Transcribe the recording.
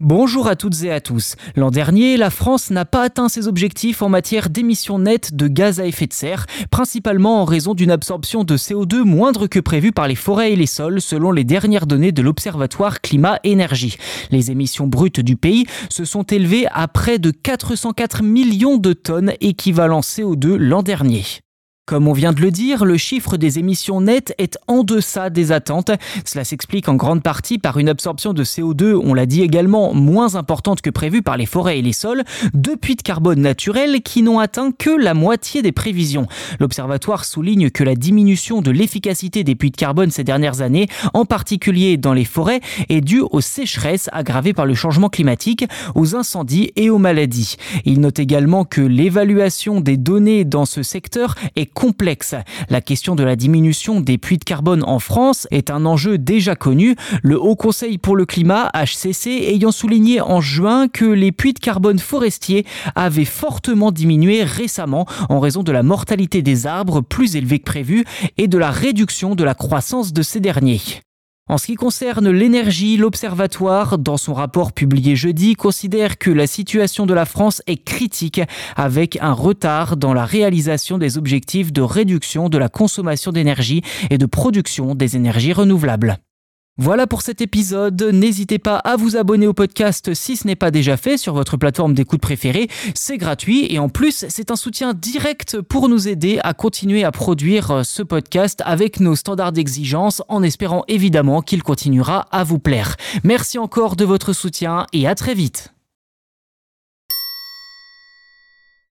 Bonjour à toutes et à tous. L'an dernier, la France n'a pas atteint ses objectifs en matière d'émissions nettes de gaz à effet de serre, principalement en raison d'une absorption de CO2 moindre que prévu par les forêts et les sols, selon les dernières données de l'Observatoire Climat-Énergie. Les émissions brutes du pays se sont élevées à près de 404 millions de tonnes équivalent CO2 l'an dernier. Comme on vient de le dire, le chiffre des émissions nettes est en deçà des attentes. Cela s'explique en grande partie par une absorption de CO2, on l'a dit également, moins importante que prévu par les forêts et les sols, deux puits de carbone naturels qui n'ont atteint que la moitié des prévisions. L'Observatoire souligne que la diminution de l'efficacité des puits de carbone ces dernières années, en particulier dans les forêts, est due aux sécheresses aggravées par le changement climatique, aux incendies et aux maladies. Il note également que l'évaluation des données dans ce secteur est complexe. La question de la diminution des puits de carbone en France est un enjeu déjà connu, le Haut Conseil pour le climat, HCC, ayant souligné en juin que les puits de carbone forestiers avaient fortement diminué récemment en raison de la mortalité des arbres plus élevée que prévu et de la réduction de la croissance de ces derniers. En ce qui concerne l'énergie, l'Observatoire, dans son rapport publié jeudi, considère que la situation de la France est critique avec un retard dans la réalisation des objectifs de réduction de la consommation d'énergie et de production des énergies renouvelables. Voilà pour cet épisode. N'hésitez pas à vous abonner au podcast si ce n'est pas déjà fait sur votre plateforme d'écoute préférée. C'est gratuit et en plus, c'est un soutien direct pour nous aider à continuer à produire ce podcast avec nos standards d'exigence en espérant évidemment qu'il continuera à vous plaire. Merci encore de votre soutien et à très vite.